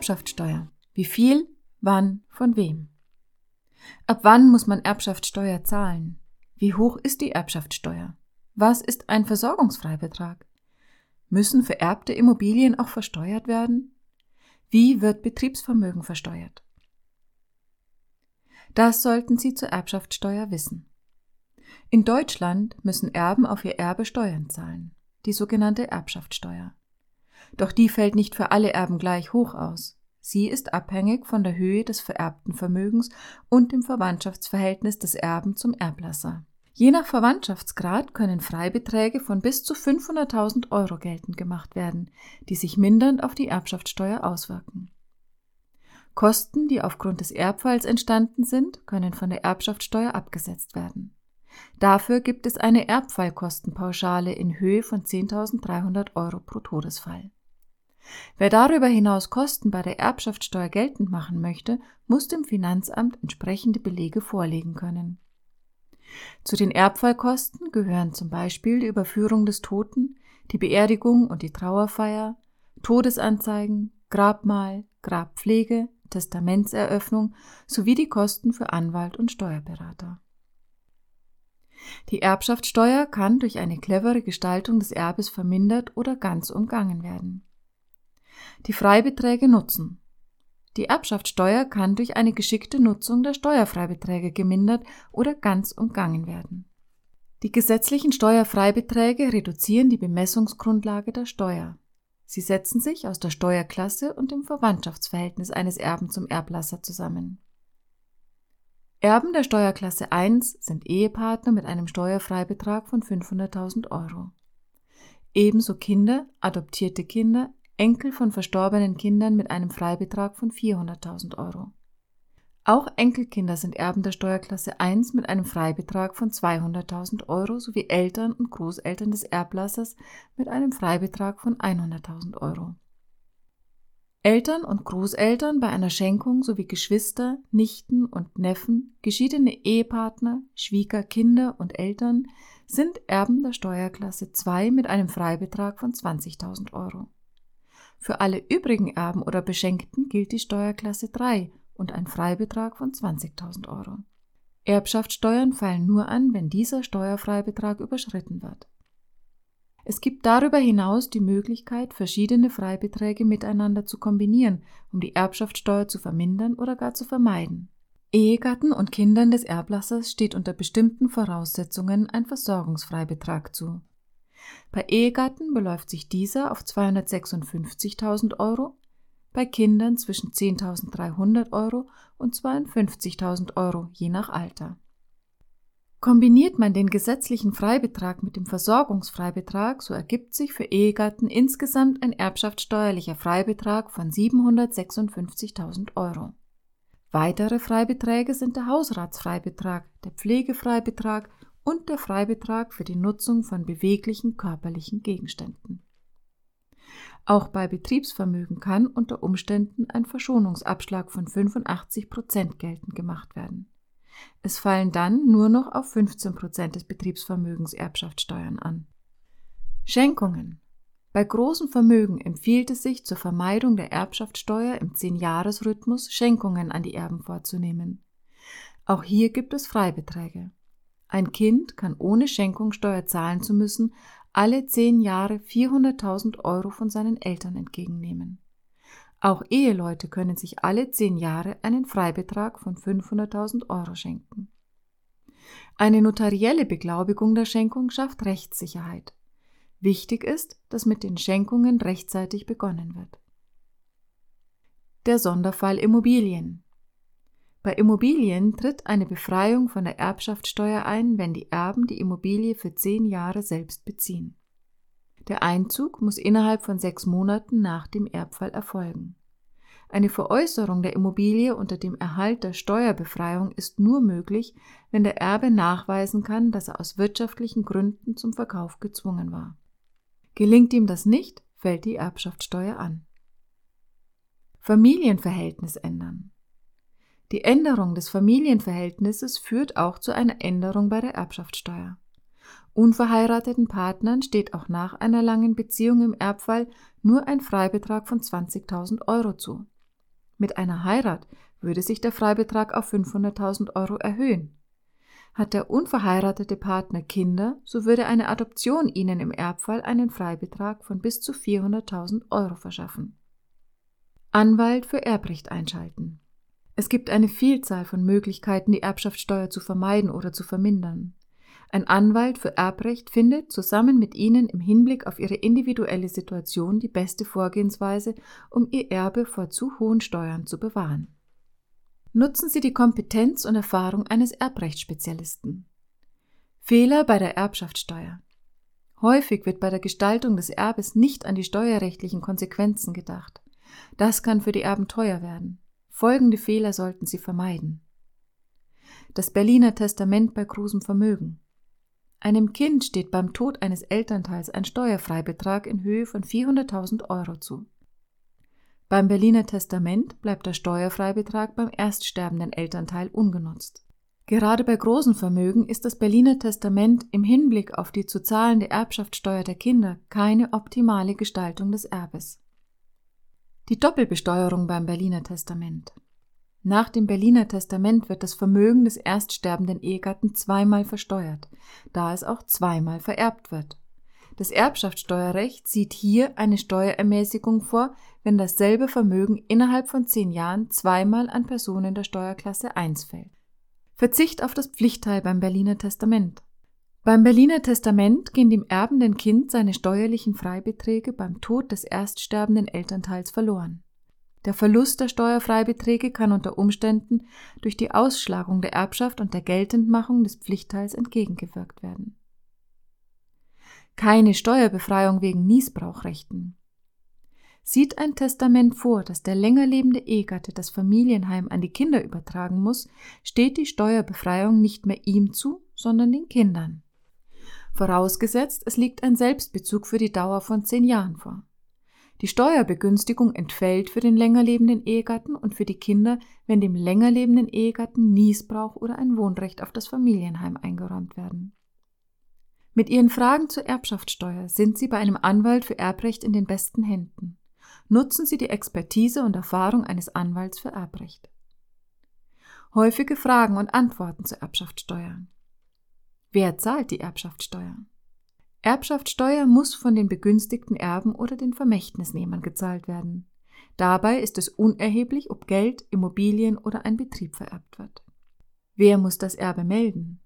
Erbschaftssteuer. Wie viel, wann, von wem? Ab wann muss man Erbschaftssteuer zahlen? Wie hoch ist die Erbschaftssteuer? Was ist ein Versorgungsfreibetrag? Müssen vererbte Immobilien auch versteuert werden? Wie wird Betriebsvermögen versteuert? Das sollten Sie zur Erbschaftssteuer wissen. In Deutschland müssen Erben auf ihr Erbe Steuern zahlen, die sogenannte Erbschaftssteuer. Doch die fällt nicht für alle Erben gleich hoch aus. Sie ist abhängig von der Höhe des vererbten Vermögens und dem Verwandtschaftsverhältnis des Erben zum Erblasser. Je nach Verwandtschaftsgrad können Freibeträge von bis zu 500.000 Euro geltend gemacht werden, die sich mindernd auf die Erbschaftssteuer auswirken. Kosten, die aufgrund des Erbfalls entstanden sind, können von der Erbschaftssteuer abgesetzt werden. Dafür gibt es eine Erbfallkostenpauschale in Höhe von 10.300 Euro pro Todesfall. Wer darüber hinaus Kosten bei der Erbschaftssteuer geltend machen möchte, muss dem Finanzamt entsprechende Belege vorlegen können. Zu den Erbfallkosten gehören zum Beispiel die Überführung des Toten, die Beerdigung und die Trauerfeier, Todesanzeigen, Grabmal, Grabpflege, Testamentseröffnung sowie die Kosten für Anwalt und Steuerberater. Die Erbschaftssteuer kann durch eine clevere Gestaltung des Erbes vermindert oder ganz umgangen werden. Die Freibeträge nutzen. Die Erbschaftssteuer kann durch eine geschickte Nutzung der Steuerfreibeträge gemindert oder ganz umgangen werden. Die gesetzlichen Steuerfreibeträge reduzieren die Bemessungsgrundlage der Steuer. Sie setzen sich aus der Steuerklasse und dem Verwandtschaftsverhältnis eines Erben zum Erblasser zusammen. Erben der Steuerklasse 1 sind Ehepartner mit einem Steuerfreibetrag von 500.000 Euro. Ebenso Kinder, adoptierte Kinder, Enkel von verstorbenen Kindern mit einem Freibetrag von 400.000 Euro. Auch Enkelkinder sind Erben der Steuerklasse 1 mit einem Freibetrag von 200.000 Euro sowie Eltern und Großeltern des Erblassers mit einem Freibetrag von 100.000 Euro. Eltern und Großeltern bei einer Schenkung sowie Geschwister, Nichten und Neffen, geschiedene Ehepartner, Schwiegerkinder und Eltern sind Erben der Steuerklasse 2 mit einem Freibetrag von 20.000 Euro. Für alle übrigen Erben oder Beschenkten gilt die Steuerklasse 3 und ein Freibetrag von 20.000 Euro. Erbschaftssteuern fallen nur an, wenn dieser Steuerfreibetrag überschritten wird. Es gibt darüber hinaus die Möglichkeit, verschiedene Freibeträge miteinander zu kombinieren, um die Erbschaftssteuer zu vermindern oder gar zu vermeiden. Ehegatten und Kindern des Erblassers steht unter bestimmten Voraussetzungen ein Versorgungsfreibetrag zu. Bei Ehegatten beläuft sich dieser auf 256.000 Euro, bei Kindern zwischen 10.300 Euro und 52.000 Euro je nach Alter. Kombiniert man den gesetzlichen Freibetrag mit dem Versorgungsfreibetrag, so ergibt sich für Ehegatten insgesamt ein erbschaftssteuerlicher Freibetrag von 756.000 Euro. Weitere Freibeträge sind der Hausratsfreibetrag, der Pflegefreibetrag und der Freibetrag für die Nutzung von beweglichen körperlichen Gegenständen. Auch bei Betriebsvermögen kann unter Umständen ein Verschonungsabschlag von 85 Prozent geltend gemacht werden. Es fallen dann nur noch auf 15 Prozent des Betriebsvermögens Erbschaftssteuern an. Schenkungen. Bei großem Vermögen empfiehlt es sich zur Vermeidung der Erbschaftssteuer im 10-Jahres-Rhythmus Schenkungen an die Erben vorzunehmen. Auch hier gibt es Freibeträge. Ein Kind kann ohne Schenkungssteuer zahlen zu müssen alle zehn Jahre 400.000 Euro von seinen Eltern entgegennehmen. Auch Eheleute können sich alle zehn Jahre einen Freibetrag von 500.000 Euro schenken. Eine notarielle Beglaubigung der Schenkung schafft Rechtssicherheit. Wichtig ist, dass mit den Schenkungen rechtzeitig begonnen wird. Der Sonderfall Immobilien. Bei Immobilien tritt eine Befreiung von der Erbschaftssteuer ein, wenn die Erben die Immobilie für zehn Jahre selbst beziehen. Der Einzug muss innerhalb von sechs Monaten nach dem Erbfall erfolgen. Eine Veräußerung der Immobilie unter dem Erhalt der Steuerbefreiung ist nur möglich, wenn der Erbe nachweisen kann, dass er aus wirtschaftlichen Gründen zum Verkauf gezwungen war. Gelingt ihm das nicht, fällt die Erbschaftssteuer an. Familienverhältnis ändern. Die Änderung des Familienverhältnisses führt auch zu einer Änderung bei der Erbschaftssteuer. Unverheirateten Partnern steht auch nach einer langen Beziehung im Erbfall nur ein Freibetrag von 20.000 Euro zu. Mit einer Heirat würde sich der Freibetrag auf 500.000 Euro erhöhen. Hat der unverheiratete Partner Kinder, so würde eine Adoption ihnen im Erbfall einen Freibetrag von bis zu 400.000 Euro verschaffen. Anwalt für Erbrecht einschalten. Es gibt eine Vielzahl von Möglichkeiten, die Erbschaftssteuer zu vermeiden oder zu vermindern. Ein Anwalt für Erbrecht findet zusammen mit Ihnen im Hinblick auf Ihre individuelle Situation die beste Vorgehensweise, um Ihr Erbe vor zu hohen Steuern zu bewahren. Nutzen Sie die Kompetenz und Erfahrung eines Erbrechtsspezialisten. Fehler bei der Erbschaftssteuer. Häufig wird bei der Gestaltung des Erbes nicht an die steuerrechtlichen Konsequenzen gedacht. Das kann für die Erben teuer werden. Folgende Fehler sollten Sie vermeiden. Das Berliner Testament bei großem Vermögen. Einem Kind steht beim Tod eines Elternteils ein Steuerfreibetrag in Höhe von 400.000 Euro zu. Beim Berliner Testament bleibt der Steuerfreibetrag beim erststerbenden Elternteil ungenutzt. Gerade bei großen Vermögen ist das Berliner Testament im Hinblick auf die zu zahlende Erbschaftssteuer der Kinder keine optimale Gestaltung des Erbes. Die Doppelbesteuerung beim Berliner Testament. Nach dem Berliner Testament wird das Vermögen des erststerbenden Ehegatten zweimal versteuert, da es auch zweimal vererbt wird. Das Erbschaftssteuerrecht sieht hier eine Steuerermäßigung vor, wenn dasselbe Vermögen innerhalb von zehn Jahren zweimal an Personen der Steuerklasse 1 fällt. Verzicht auf das Pflichtteil beim Berliner Testament. Beim Berliner Testament gehen dem erbenden Kind seine steuerlichen Freibeträge beim Tod des erststerbenden Elternteils verloren. Der Verlust der Steuerfreibeträge kann unter Umständen durch die Ausschlagung der Erbschaft und der Geltendmachung des Pflichtteils entgegengewirkt werden. Keine Steuerbefreiung wegen Niesbrauchrechten. Sieht ein Testament vor, dass der länger lebende Ehegatte das Familienheim an die Kinder übertragen muss, steht die Steuerbefreiung nicht mehr ihm zu, sondern den Kindern. Vorausgesetzt, es liegt ein Selbstbezug für die Dauer von zehn Jahren vor. Die Steuerbegünstigung entfällt für den länger lebenden Ehegatten und für die Kinder, wenn dem länger lebenden Ehegatten Niesbrauch oder ein Wohnrecht auf das Familienheim eingeräumt werden. Mit Ihren Fragen zur Erbschaftssteuer sind Sie bei einem Anwalt für Erbrecht in den besten Händen. Nutzen Sie die Expertise und Erfahrung eines Anwalts für Erbrecht. Häufige Fragen und Antworten zur Erbschaftssteuer. Wer zahlt die Erbschaftssteuer? Erbschaftssteuer muss von den begünstigten Erben oder den Vermächtnisnehmern gezahlt werden. Dabei ist es unerheblich, ob Geld, Immobilien oder ein Betrieb vererbt wird. Wer muss das Erbe melden?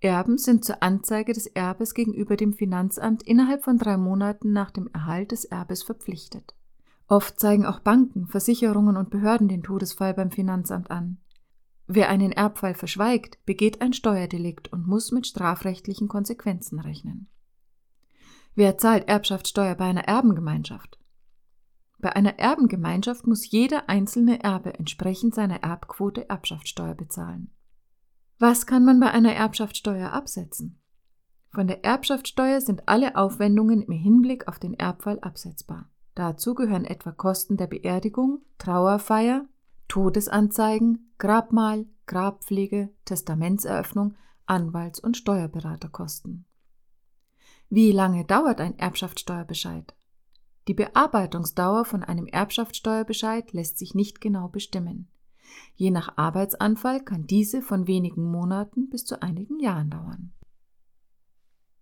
Erben sind zur Anzeige des Erbes gegenüber dem Finanzamt innerhalb von drei Monaten nach dem Erhalt des Erbes verpflichtet. Oft zeigen auch Banken, Versicherungen und Behörden den Todesfall beim Finanzamt an. Wer einen Erbfall verschweigt, begeht ein Steuerdelikt und muss mit strafrechtlichen Konsequenzen rechnen. Wer zahlt Erbschaftssteuer bei einer Erbengemeinschaft? Bei einer Erbengemeinschaft muss jeder einzelne Erbe entsprechend seiner Erbquote Erbschaftssteuer bezahlen. Was kann man bei einer Erbschaftssteuer absetzen? Von der Erbschaftssteuer sind alle Aufwendungen im Hinblick auf den Erbfall absetzbar. Dazu gehören etwa Kosten der Beerdigung, Trauerfeier, Todesanzeigen, Grabmal, Grabpflege, Testamentseröffnung, Anwalts- und Steuerberaterkosten. Wie lange dauert ein Erbschaftssteuerbescheid? Die Bearbeitungsdauer von einem Erbschaftssteuerbescheid lässt sich nicht genau bestimmen. Je nach Arbeitsanfall kann diese von wenigen Monaten bis zu einigen Jahren dauern.